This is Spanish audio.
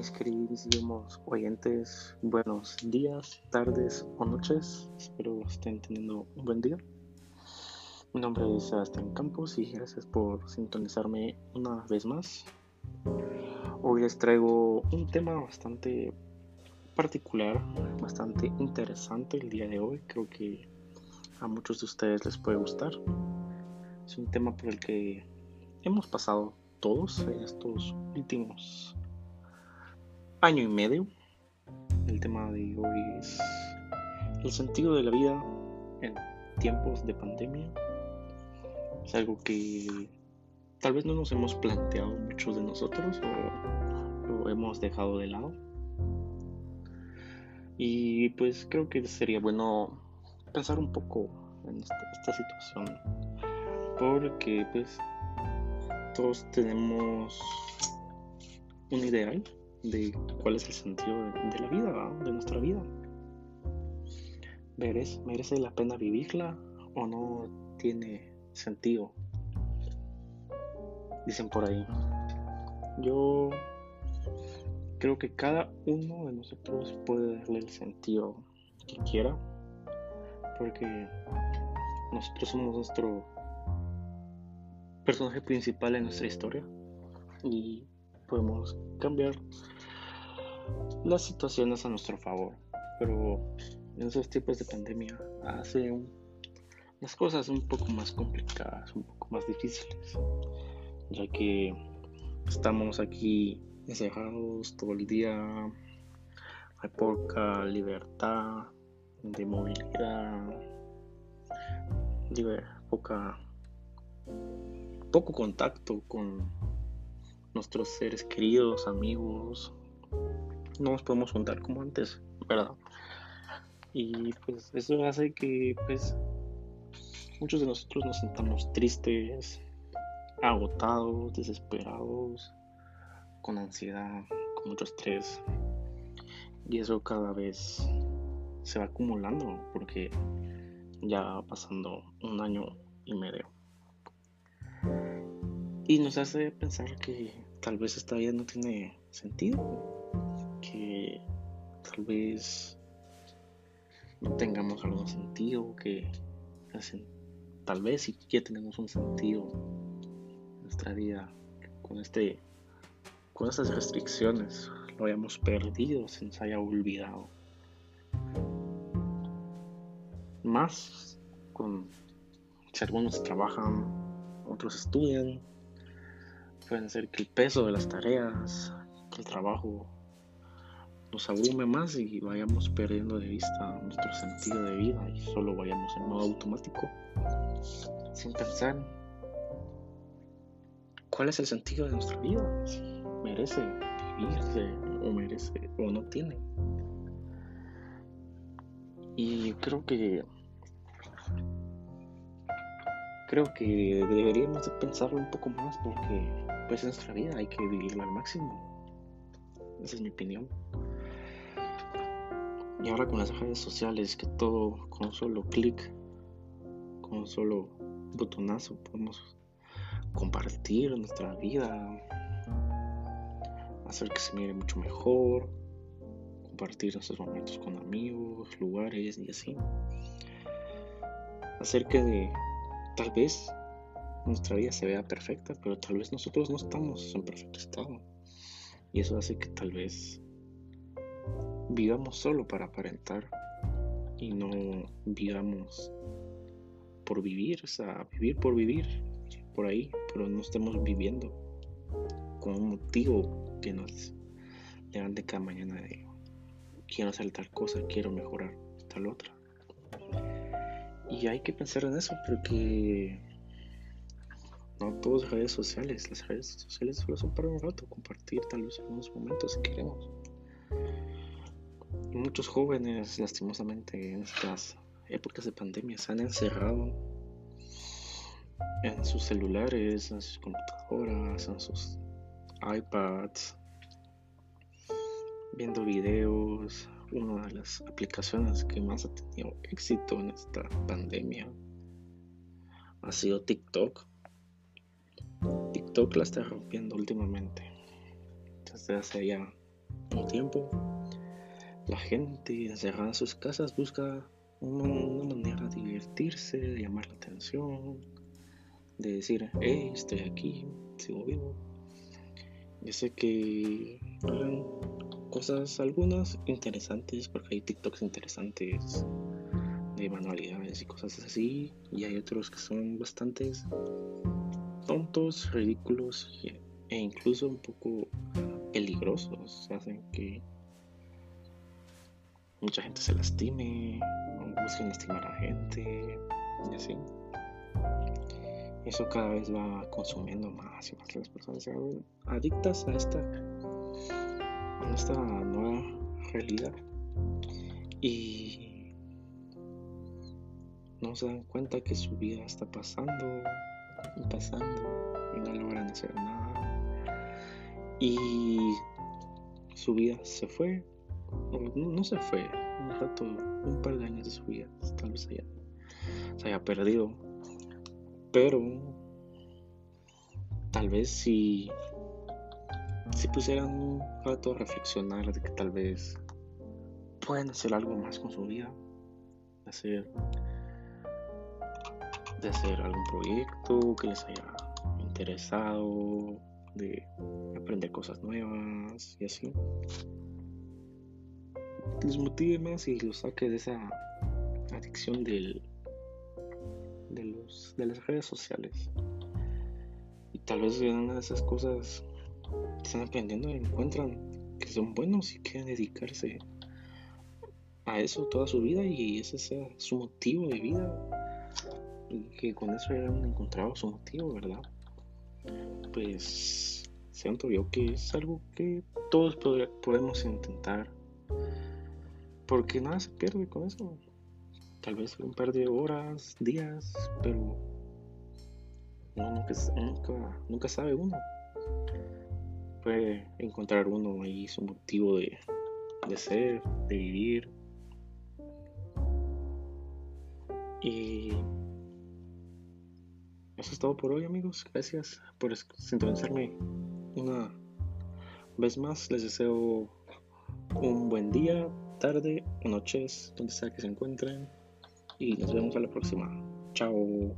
mis queridísimos oyentes, buenos días, tardes o noches. Espero estén teniendo un buen día. Mi nombre es Sebastián Campos y gracias por sintonizarme una vez más. Hoy les traigo un tema bastante particular, bastante interesante el día de hoy. Creo que a muchos de ustedes les puede gustar. Es un tema por el que hemos pasado todos en estos últimos año y medio. El tema de hoy es el sentido de la vida en tiempos de pandemia. Es algo que tal vez no nos hemos planteado muchos de nosotros o lo hemos dejado de lado. Y pues creo que sería bueno pensar un poco en esta, situación. Porque pues todos tenemos un ideal de cuál es el sentido de, la vida, de nuestra vida. ¿Merece, ¿Merece la pena vivirla o no tiene sentido? Dicen por ahí. Yo creo que cada uno de nosotros puede darle el sentido que quiera, porque nosotros somos nuestro personaje principal en nuestra historia y podemos cambiar las situaciones a nuestro favor. Pero en esos tiempos de pandemia hace las cosas un poco más complicadas, un poco más difíciles, ya que estamos aquí encerrados todo el día, hay poca libertad de movilidad, poca poco contacto con nuestros seres queridos, amigos. No nos podemos juntar como antes, ¿verdad? Y pues eso hace que pues muchos de nosotros nos sentamos tristes, agotados, desesperados, con ansiedad, con mucho estrés. Y eso cada vez se va acumulando porque ya va pasando un año y medio. Y nos hace pensar que tal vez esta vida no tiene sentido, que tal vez no tengamos algún sentido, que tal vez si ya tenemos un sentido en nuestra vida con este con estas restricciones lo hayamos perdido, se nos haya olvidado. Más con si algunos trabajan, otros estudian, pueden ser que el peso de las tareas, que el trabajo nos abrume más y vayamos perdiendo de vista nuestro sentido de vida y solo vayamos en modo automático. Sin pensar. Cuál es el sentido de nuestra vida, si merece vivirse o merece o no tiene. Y creo que creo que deberíamos de pensarlo un poco más porque pues nuestra vida hay que vivirla al máximo. Esa es mi opinión. Y ahora con las redes sociales que todo con un solo clic, con un solo botonazo podemos compartir nuestra vida, hacer que se mire mucho mejor, compartir nuestros momentos con amigos, lugares y así. Hacer que tal vez nuestra vida se vea perfecta, pero tal vez nosotros no estamos en perfecto estado. Y eso hace que tal vez vivamos solo para aparentar y no vivamos por vivir, o sea, vivir por vivir por ahí, pero no estemos viviendo con un motivo que nos levante cada mañana de quiero hacer tal cosa, quiero mejorar tal otra. Y hay que pensar en eso porque no todas las redes sociales, las redes sociales solo son para un rato, compartir tal vez algunos momentos si queremos. Muchos jóvenes, lastimosamente, en estas épocas de pandemia se han encerrado en sus celulares, en sus computadoras, en sus iPads, viendo videos, una de las aplicaciones que más ha tenido éxito en esta pandemia ha sido TikTok. TikTok la está rompiendo últimamente. Desde hace ya un tiempo, la gente encerrada en sus casas busca una, manera de divertirse, de llamar la atención, de decir, hey, estoy aquí, sigo vivo. Yo sé que cosas algunas interesantes, porque hay TikToks interesantes de manualidades y cosas así, y hay otros que son bastantes tontos, ridículos e incluso un poco peligrosos. Hacen que mucha gente se lastime, busquen lastimar a gente y así. Eso cada vez va consumiendo más y más las personas se adictas a esta, a esta nueva realidad y no se dan cuenta que su vida está pasando y pasando y no logran hacer nada y su vida se fue no, se fue, un rato, un par de años de su vida, tal vez haya, se haya perdido. Pero tal vez si, si pusieran un rato a reflexionar de que tal vez pueden hacer algo más con su vida, hacer, de hacer algún proyecto que les haya interesado, de aprender cosas nuevas y así los motive más y los saque de esa adicción del, de, los, de las redes sociales. Y tal vez una de esas cosas están aprendiendo encuentran que son buenos y quieren dedicarse a eso toda su vida y ese sea su motivo de vida. Y que con eso hayan encontrado su motivo, ¿verdad? Pues siento yo que es algo que todos podemos intentar porque nada se pierde con eso. Tal vez un par de horas, días, pero nunca, nunca, sabe uno. Puede encontrar uno ahí su motivo de, de ser, de vivir. Y eso es todo por hoy amigos. Gracias por sintonizarme una vez más. Les deseo un buen día, tarde noches, donde sea que se encuentren. Y nos vemos a la próxima. Chao.